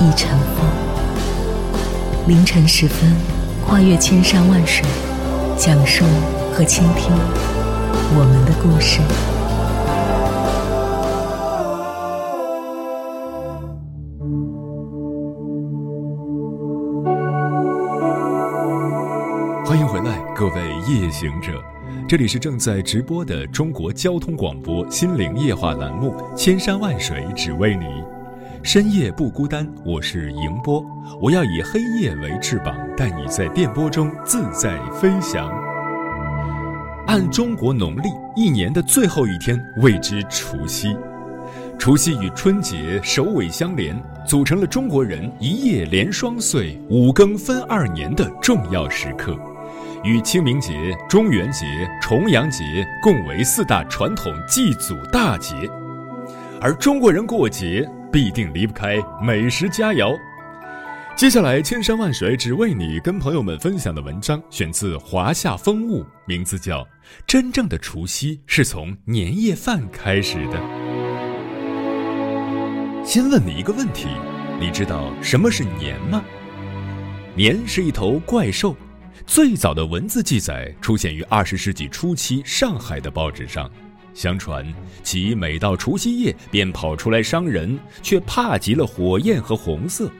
一尘风，凌晨时分，跨越千山万水，讲述和倾听我们的故事。欢迎回来，各位夜行者，这里是正在直播的中国交通广播心灵夜话栏目《千山万水只为你》。深夜不孤单，我是迎波，我要以黑夜为翅膀，带你在电波中自在飞翔。按中国农历一年的最后一天谓之除夕，除夕与春节首尾相连，组成了中国人一夜连双岁、五更分二年的重要时刻，与清明节、中元节、重阳节共为四大传统祭祖大节，而中国人过节。必定离不开美食佳肴。接下来，千山万水只为你，跟朋友们分享的文章选自华夏风物，名字叫《真正的除夕是从年夜饭开始的》。先问你一个问题：你知道什么是年吗？年是一头怪兽，最早的文字记载出现于二十世纪初期上海的报纸上。相传，其每到除夕夜便跑出来伤人，却怕极了火焰和红色，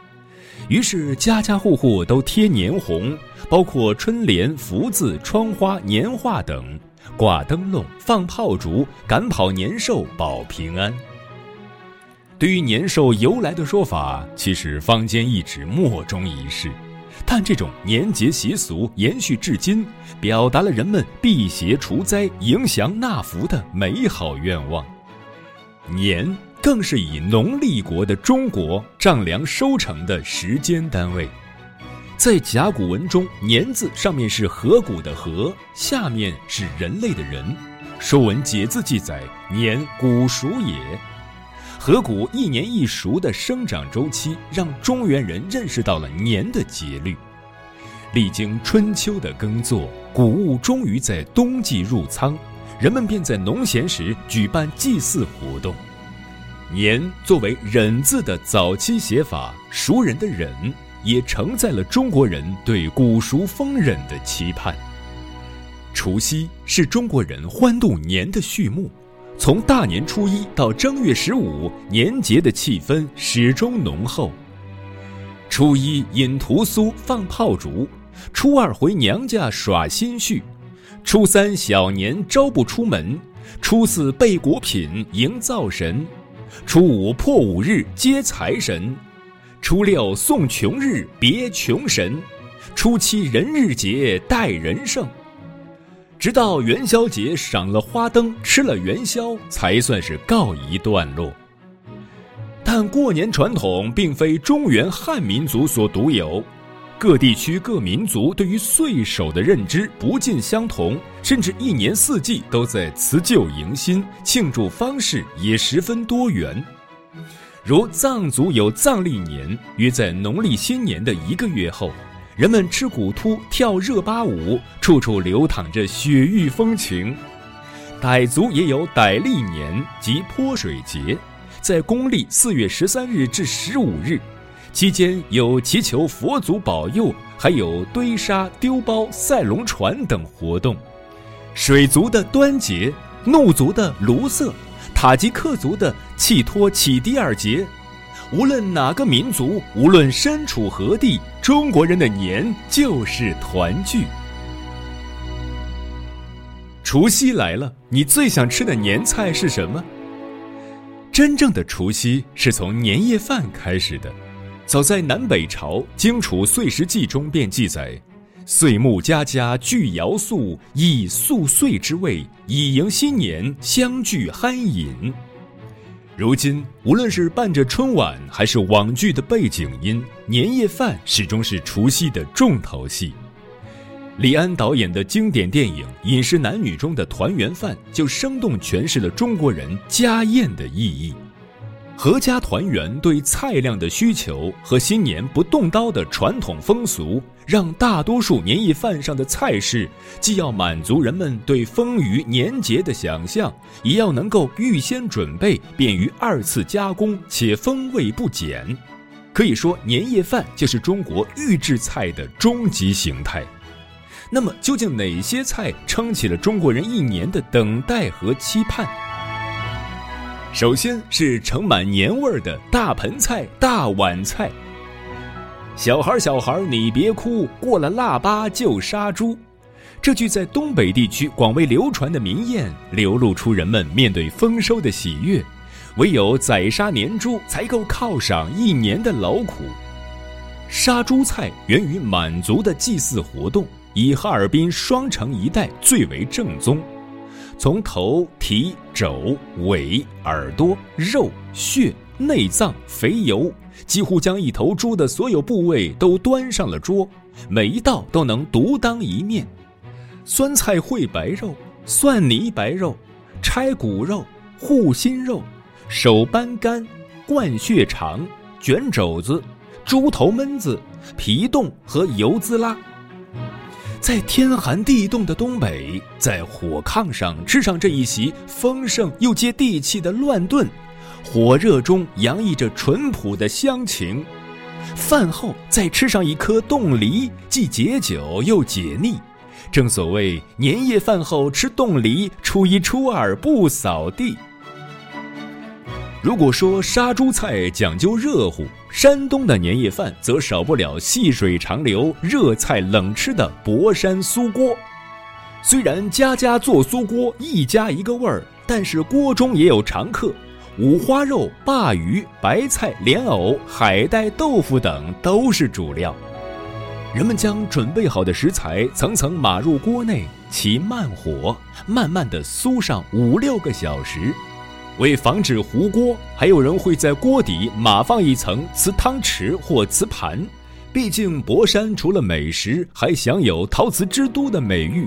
于是家家户户都贴年红，包括春联、福字、窗花、年画等，挂灯笼、放炮竹，赶跑年兽，保平安。对于年兽由来的说法，其实坊间一直莫衷一是。但这种年节习俗延续至今，表达了人们辟邪除灾、迎祥纳福的美好愿望。年更是以农历国的中国丈量收成的时间单位。在甲骨文中，“年”字上面是河谷的“河”，下面是人类的“人”。《说文解字》记载：“年，谷熟也。”河谷一年一熟的生长周期，让中原人认识到了年的节律。历经春秋的耕作，谷物终于在冬季入仓，人们便在农闲时举办祭祀活动。年作为忍字的早期写法，熟人的忍也承载了中国人对谷熟丰忍的期盼。除夕是中国人欢度年的序幕。从大年初一到正月十五，年节的气氛始终浓厚。初一饮屠苏放炮竹，初二回娘家耍新絮，初三小年朝不出门，初四备果品迎灶神，初五破五日接财神，初六送穷日别穷神，初七人日节待人胜。直到元宵节赏了花灯、吃了元宵，才算是告一段落。但过年传统并非中原汉民族所独有，各地区各民族对于岁首的认知不尽相同，甚至一年四季都在辞旧迎新，庆祝方式也十分多元。如藏族有藏历年，约在农历新年的一个月后。人们吃骨突、跳热巴舞，处处流淌着雪域风情。傣族也有傣历年及泼水节，在公历四月十三日至十五日，期间有祈求佛祖保佑，还有堆沙、丢包、赛龙船等活动。水族的端节，怒族的卢瑟，塔吉克族的契托启迪尔节。无论哪个民族，无论身处何地，中国人的年就是团聚。除夕来了，你最想吃的年菜是什么？真正的除夕是从年夜饭开始的。早在南北朝《荆楚岁时记》中便记载：“岁暮家家聚肴素，以宿岁之味，以迎新年，相聚酣饮。”如今，无论是伴着春晚，还是网剧的背景音，年夜饭始终是除夕的重头戏。李安导演的经典电影《饮食男女》中的团圆饭，就生动诠释了中国人家宴的意义。阖家团圆对菜量的需求和新年不动刀的传统风俗，让大多数年夜饭上的菜式既要满足人们对丰腴年节的想象，也要能够预先准备，便于二次加工，且风味不减。可以说，年夜饭就是中国预制菜的终极形态。那么，究竟哪些菜撑起了中国人一年的等待和期盼？首先是盛满年味儿的大盆菜、大碗菜。小孩儿，小孩儿，你别哭，过了腊八就杀猪。这句在东北地区广为流传的民谚，流露出人们面对丰收的喜悦。唯有宰杀年猪，才够犒赏一年的劳苦。杀猪菜源于满族的祭祀活动，以哈尔滨双城一带最为正宗。从头、蹄、肘、尾、耳朵、肉、血、内脏、肥油，几乎将一头猪的所有部位都端上了桌，每一道都能独当一面。酸菜烩白肉、蒜泥白肉、拆骨肉、护心肉、手扳肝、灌血肠、卷肘子、猪头焖子、皮冻和油滋啦。在天寒地冻的东北，在火炕上吃上这一席丰盛又接地气的乱炖，火热中洋溢着淳朴的乡情。饭后再吃上一颗冻梨，既解酒又解腻。正所谓年夜饭后吃冻梨，初一初二不扫地。如果说杀猪菜讲究热乎，山东的年夜饭则少不了细水长流、热菜冷吃的博山酥锅。虽然家家做酥锅一家一个味儿，但是锅中也有常客，五花肉、鲅鱼、白菜、莲藕、海带、豆腐等都是主料。人们将准备好的食材层层码入锅内，起慢火，慢慢的酥上五六个小时。为防止糊锅，还有人会在锅底码放一层瓷汤匙或瓷盘。毕竟博山除了美食，还享有“陶瓷之都”的美誉。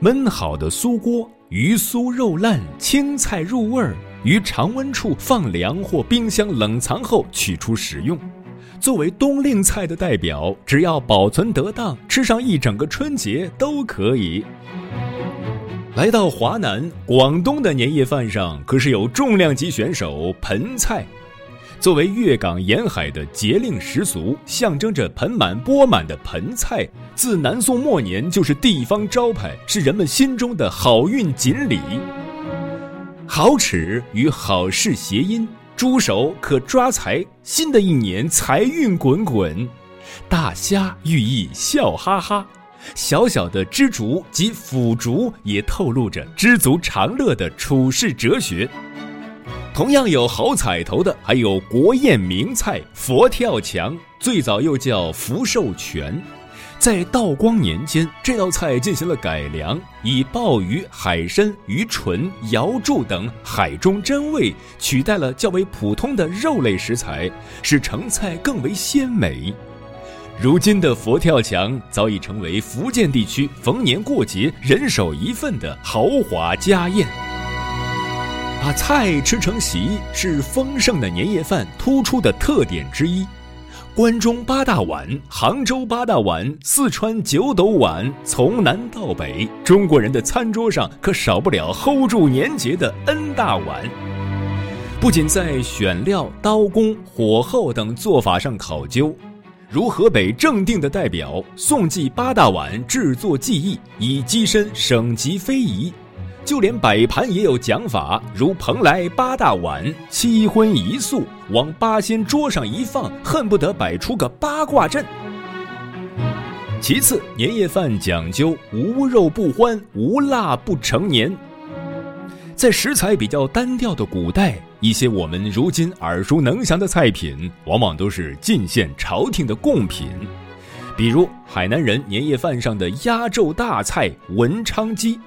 焖好的酥锅，鱼酥肉烂，青菜入味儿，于常温处放凉或冰箱冷藏后取出食用。作为冬令菜的代表，只要保存得当，吃上一整个春节都可以。来到华南、广东的年夜饭上，可是有重量级选手盆菜。作为粤港沿海的节令习俗，象征着盆满钵满的盆菜，自南宋末年就是地方招牌，是人们心中的好运锦鲤。好齿与好事谐音，猪手可抓财，新的一年财运滚滚。大虾寓意笑哈哈。小小的知足及腐竹也透露着知足常乐的处世哲学。同样有好彩头的，还有国宴名菜佛跳墙，最早又叫福寿全。在道光年间，这道菜进行了改良，以鲍鱼、海参、鱼唇、瑶柱等海中珍味取代了较为普通的肉类食材，使成菜更为鲜美。如今的佛跳墙早已成为福建地区逢年过节人手一份的豪华家宴。把菜吃成席是丰盛的年夜饭突出的特点之一。关中八大碗、杭州八大碗、四川九斗碗，从南到北，中国人的餐桌上可少不了 hold 住年节的 N 大碗。不仅在选料、刀工、火候等做法上考究。如河北正定的代表宋记八大碗制作技艺，以跻身省级非遗。就连摆盘也有讲法，如蓬莱八大碗，七荤一素，往八仙桌上一放，恨不得摆出个八卦阵。其次，年夜饭讲究无肉不欢，无辣不成年。在食材比较单调的古代。一些我们如今耳熟能详的菜品，往往都是进献朝廷的贡品，比如海南人年夜饭上的压轴大菜文昌鸡。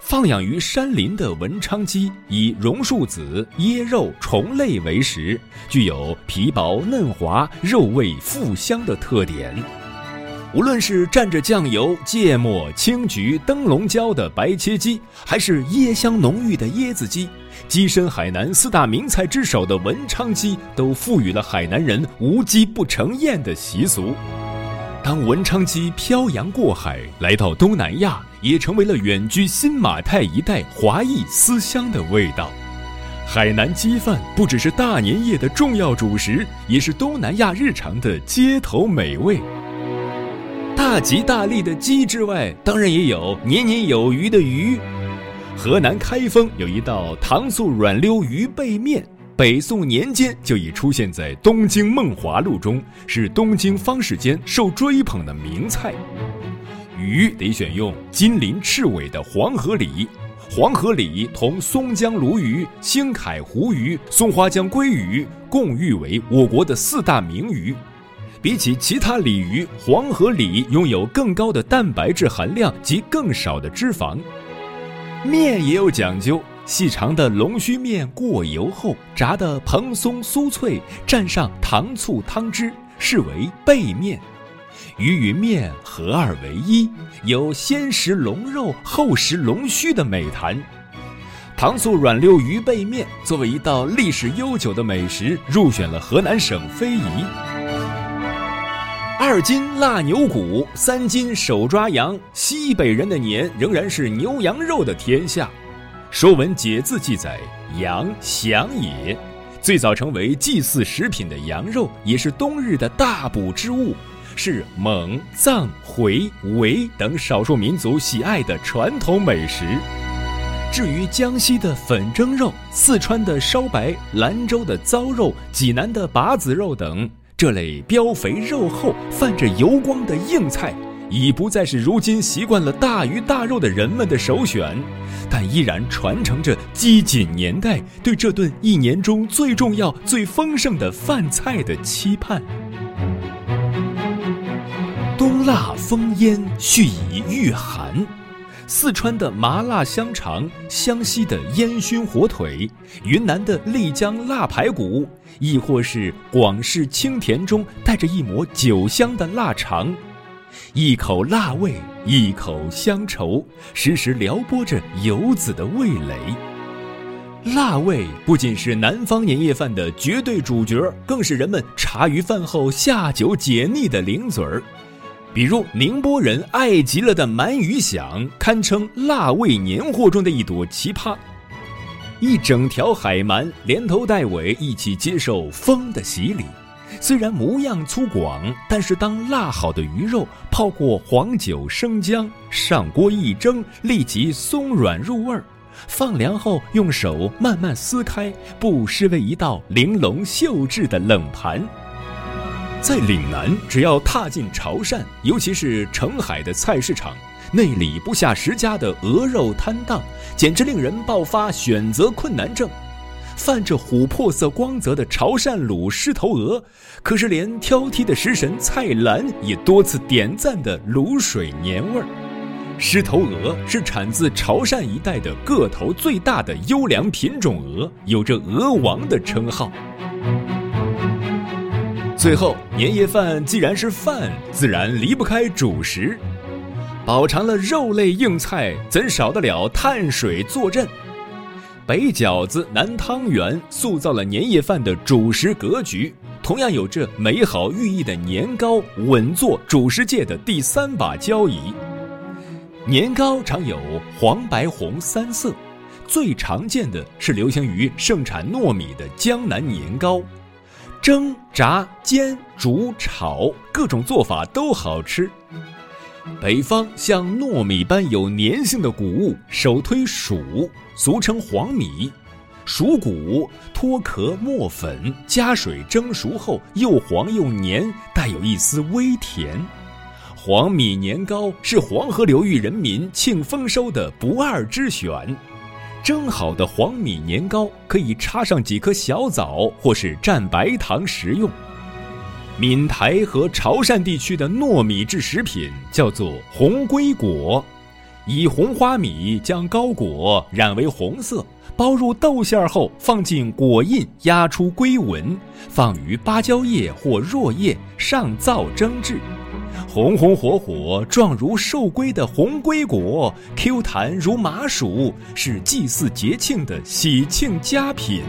放养于山林的文昌鸡以榕树籽、椰肉、虫类为食，具有皮薄嫩滑、肉味馥香的特点。无论是蘸着酱油、芥末、青桔、灯笼椒的白切鸡，还是椰香浓郁的椰子鸡，跻身海南四大名菜之首的文昌鸡，都赋予了海南人无鸡不成宴的习俗。当文昌鸡漂洋过海来到东南亚，也成为了远居新马泰一带华裔思乡的味道。海南鸡饭不只是大年夜的重要主食，也是东南亚日常的街头美味。大吉大利的鸡之外，当然也有年年有余的鱼。河南开封有一道糖醋软溜鱼背面。北宋年间就已出现在《东京梦华录》中，是东京方士间受追捧的名菜。鱼得选用金鳞赤尾的黄河鲤，黄河鲤同松江鲈鱼、青凯湖鱼、松花江鲑鱼共誉为我国的四大名鱼。比起其他鲤鱼，黄河鲤拥有更高的蛋白质含量及更少的脂肪。面也有讲究。细长的龙须面过油后炸得蓬松酥脆，蘸上糖醋汤汁，视为背面。鱼与面合二为一，有先食龙肉后食龙须的美谈。糖醋软溜鱼背面作为一道历史悠久的美食，入选了河南省非遗。二斤腊牛骨，三斤手抓羊，西北人的年仍然是牛羊肉的天下。《说文解字》记载：“羊，祥也。”最早成为祭祀食品的羊肉，也是冬日的大补之物，是蒙、藏、回、维等少数民族喜爱的传统美食。至于江西的粉蒸肉、四川的烧白、兰州的糟肉、济南的把子肉等这类膘肥肉厚、泛着油光的硬菜。已不再是如今习惯了大鱼大肉的人们的首选，但依然传承着饥馑年代对这顿一年中最重要、最丰盛的饭菜的期盼。冬腊风烟蓄以御寒，四川的麻辣香肠，湘西的烟熏火腿，云南的丽江腊排骨，亦或是广式清甜中带着一抹酒香的腊肠。一口辣味，一口乡愁，时时撩拨着游子的味蕾。辣味不仅是南方年夜饭的绝对主角，更是人们茶余饭后下酒解腻的零嘴儿。比如宁波人爱极了的鳗鱼响，堪称辣味年货中的一朵奇葩。一整条海鳗连头带尾一起接受风的洗礼。虽然模样粗犷，但是当辣好的鱼肉泡过黄酒生姜，上锅一蒸，立即松软入味儿。放凉后用手慢慢撕开，不失为一道玲珑秀致的冷盘。在岭南，只要踏进潮汕，尤其是澄海的菜市场，内里不下十家的鹅肉摊档，简直令人爆发选择困难症。泛着琥珀色光泽的潮汕卤狮头鹅，可是连挑剔的食神蔡澜也多次点赞的卤水年味儿。狮头鹅是产自潮汕一带的个头最大的优良品种鹅，有着“鹅王”的称号。最后，年夜饭既然是饭，自然离不开主食，饱尝了肉类硬菜，怎少得了碳水坐镇？北饺子、南汤圆塑造了年夜饭的主食格局，同样有着美好寓意的年糕稳坐主食界的第三把交椅。年糕常有黄、白、红三色，最常见的是流行于盛产糯米的江南年糕，蒸、炸、煎、煮、炒，各种做法都好吃。北方像糯米般有粘性的谷物，首推黍，俗称黄米。黍谷脱壳磨粉，加水蒸熟后又黄又黏，带有一丝微甜。黄米年糕是黄河流域人民庆丰收的不二之选。蒸好的黄米年糕可以插上几颗小枣，或是蘸白糖食用。闽台和潮汕地区的糯米制食品叫做红龟果，以红花米将糕果染为红色，包入豆馅后，放进果印压出龟纹，放于芭蕉叶或箬叶上灶蒸制。红红火火、状如寿龟的红龟果，Q 弹如麻薯，是祭祀节庆的喜庆佳品。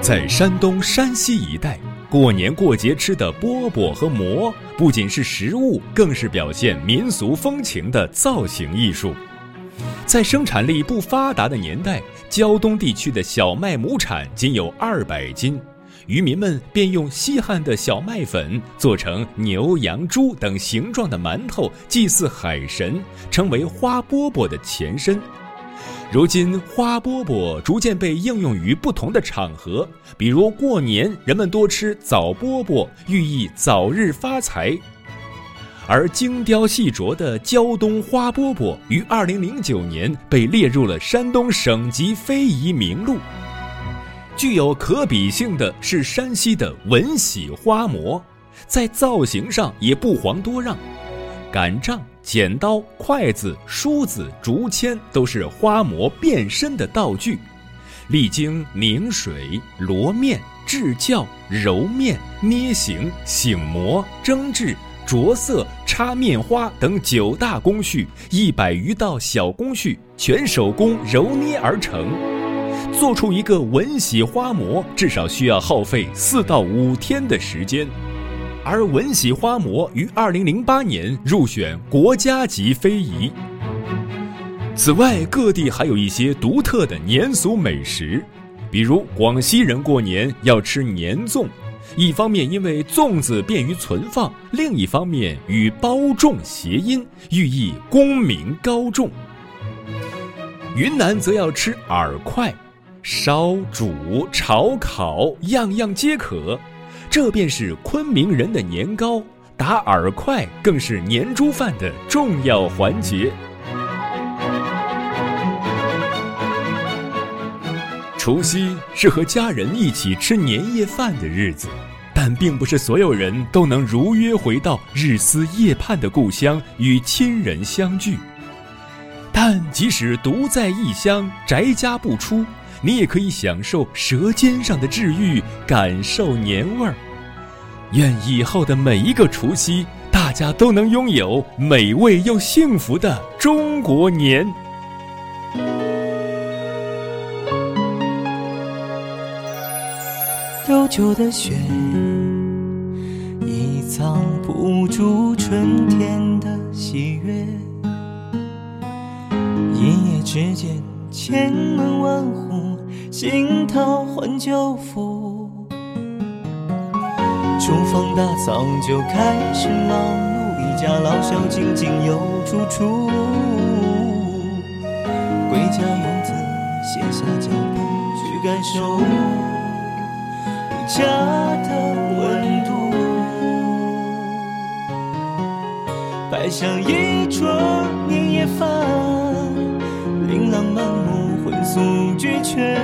在山东、山西一带，过年过节吃的饽饽和馍，不仅是食物，更是表现民俗风情的造型艺术。在生产力不发达的年代，胶东地区的小麦亩产仅有二百斤。渔民们便用稀罕的小麦粉做成牛、羊、猪等形状的馒头，祭祀海神，成为花饽饽的前身。如今，花饽饽逐渐被应用于不同的场合，比如过年，人们多吃枣饽饽，寓意早日发财。而精雕细琢的胶东花饽饽于二零零九年被列入了山东省级非遗名录。具有可比性的是山西的文喜花馍，在造型上也不遑多让，擀杖、剪刀、筷子、梳子、竹签都是花馍变身的道具，历经拧水、罗面、制酵、揉面、捏形、醒馍、蒸制、着色、插面花等九大工序，一百余道小工序全手工揉捏而成。做出一个文喜花馍，至少需要耗费四到五天的时间，而文喜花馍于二零零八年入选国家级非遗。此外，各地还有一些独特的年俗美食，比如广西人过年要吃年粽，一方面因为粽子便于存放，另一方面与包粽谐音，寓意功名高中。云南则要吃饵块。烧、煮、炒、烤，样样皆可，这便是昆明人的年糕。打饵块更是年猪饭的重要环节。除夕是和家人一起吃年夜饭的日子，但并不是所有人都能如约回到日思夜盼的故乡与亲人相聚。但即使独在异乡，宅家不出。你也可以享受舌尖上的治愈，感受年味儿。愿以后的每一个除夕，大家都能拥有美味又幸福的中国年。悠久的雪，已藏不住春天的喜悦。一夜之间，千门万户。心头换旧符，厨房大扫就开始忙碌，一家老小井井有处处。归家游子歇下脚步，去感受家的温度。摆上一桌年夜饭，目，荤素俱全。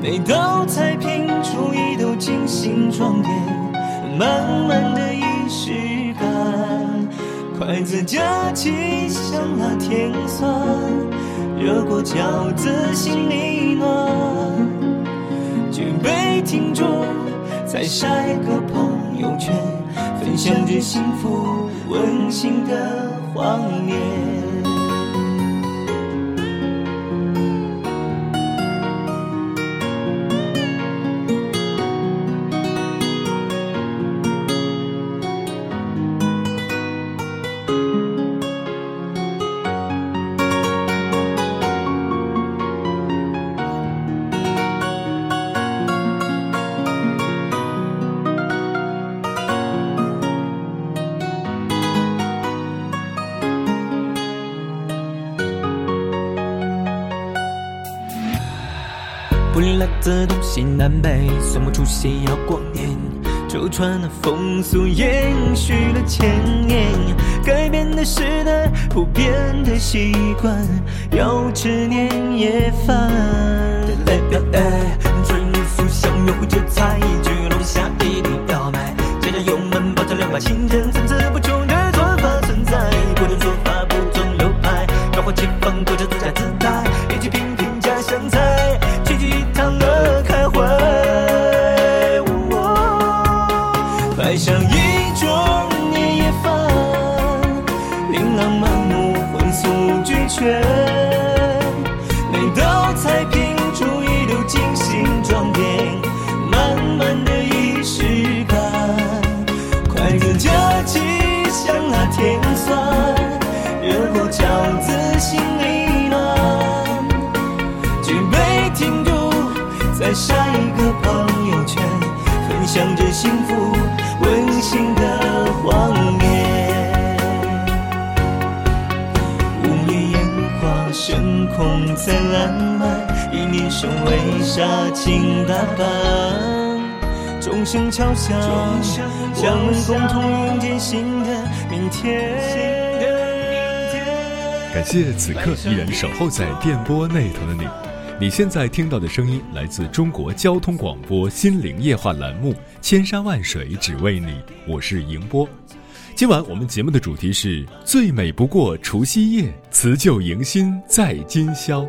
每道菜品厨艺都精心装点，满满的仪式感。筷子夹起香辣甜酸，热过饺子心里暖。举杯庆祝，再晒个朋友圈，分享着幸福温馨的画面。西南北，算不出夕要过年，周传的风俗延续了千年，改变的时代，普遍的习惯，要吃年夜饭。来表哎，春俗相约会就菜，聚楼下一定要买，家家有门，包菜两百，清蒸参差不穷的做法存在，不同做法不。幸福温馨的画面。五月烟花升空在烂漫，以年生为纱轻打扮。钟声敲响，我们共同迎接新的明天。感谢此刻依然守候在电波那头的你。你现在听到的声音来自中国交通广播《心灵夜话》栏目《千山万水只为你》，我是迎波。今晚我们节目的主题是最美不过除夕夜，辞旧迎新在今宵。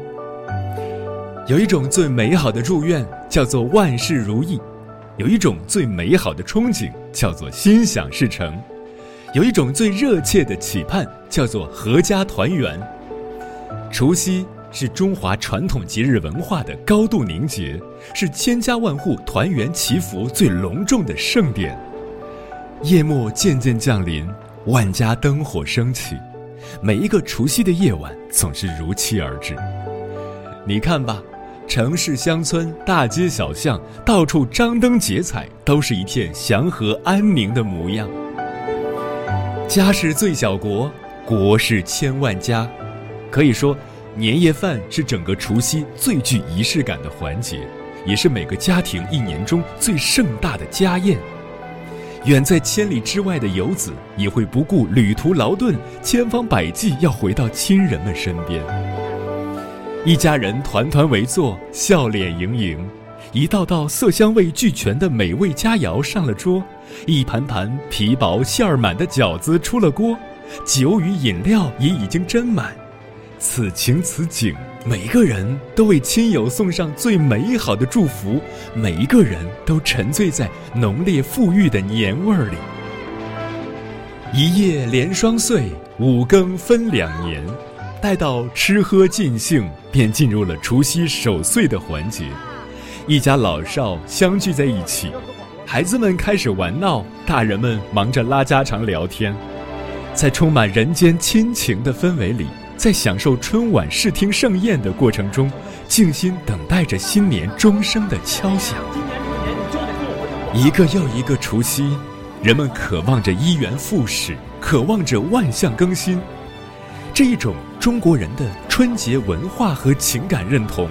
有一种最美好的祝愿叫做万事如意，有一种最美好的憧憬叫做心想事成，有一种最热切的期盼叫做阖家团圆。除夕。是中华传统节日文化的高度凝结，是千家万户团圆祈福最隆重的盛典。夜幕渐渐降临，万家灯火升起，每一个除夕的夜晚总是如期而至。你看吧，城市乡村、大街小巷，到处张灯结彩，都是一片祥和安宁的模样。家是最小国，国是千万家，可以说。年夜饭是整个除夕最具仪式感的环节，也是每个家庭一年中最盛大的家宴。远在千里之外的游子也会不顾旅途劳顿，千方百计要回到亲人们身边。一家人团团围坐，笑脸盈盈，一道道色香味俱全的美味佳肴上了桌，一盘盘皮薄馅儿满的饺子出了锅，酒与饮料也已经斟满。此情此景，每一个人都为亲友送上最美好的祝福，每一个人都沉醉在浓烈馥郁的年味儿里。一夜连双岁，五更分两年，待到吃喝尽兴，便进入了除夕守岁的环节。一家老少相聚在一起，孩子们开始玩闹，大人们忙着拉家常聊天，在充满人间亲情的氛围里。在享受春晚视听盛宴的过程中，静心等待着新年钟声的敲响。一个又一个除夕，人们渴望着一元复始，渴望着万象更新。这一种中国人的春节文化和情感认同，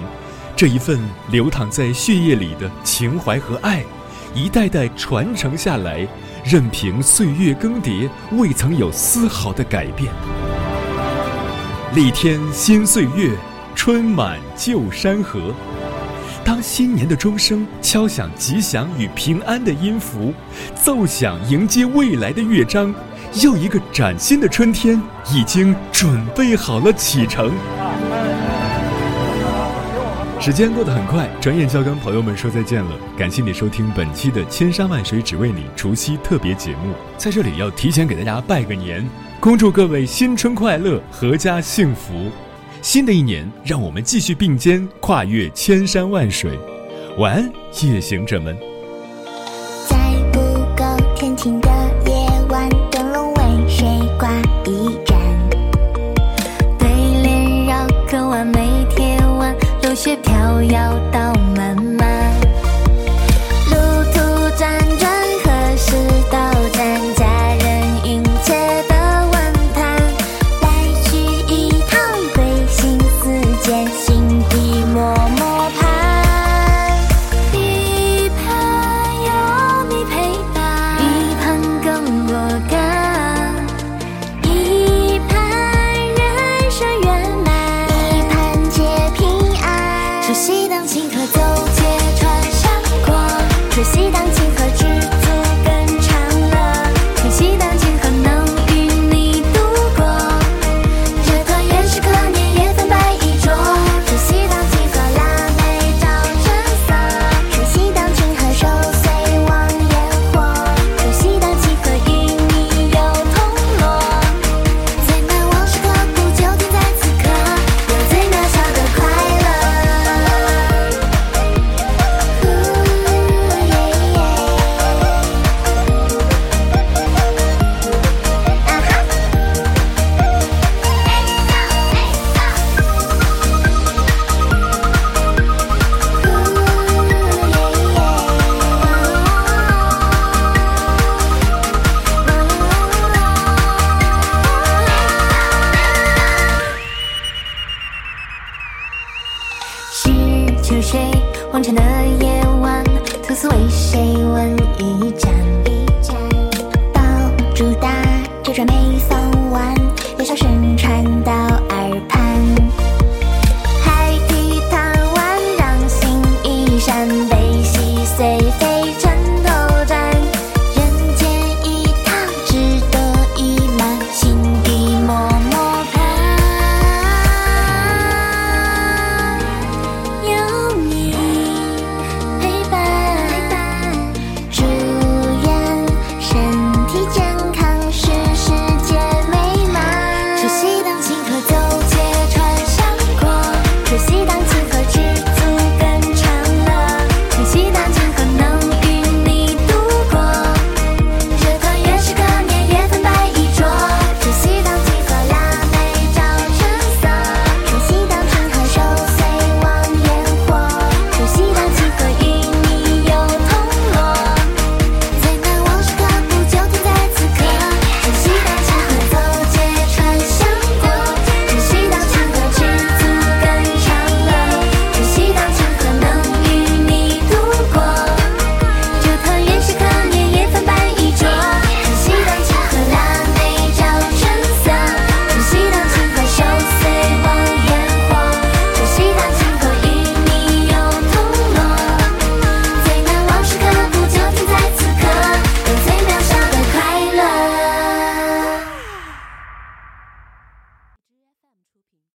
这一份流淌在血液里的情怀和爱，一代代传承下来，任凭岁月更迭，未曾有丝毫的改变。立天新岁月，春满旧山河。当新年的钟声敲响吉祥与平安的音符，奏响迎接未来的乐章，又一个崭新的春天已经准备好了启程。时间过得很快，转眼就要跟朋友们说再见了。感谢你收听本期的《千山万水只为你》除夕特别节目，在这里要提前给大家拜个年。恭祝各位新春快乐，阖家幸福！新的一年，让我们继续并肩跨越千山万水。晚安，夜行者们。在不够天晴的秋水，荒城的夜晚，独自为谁问？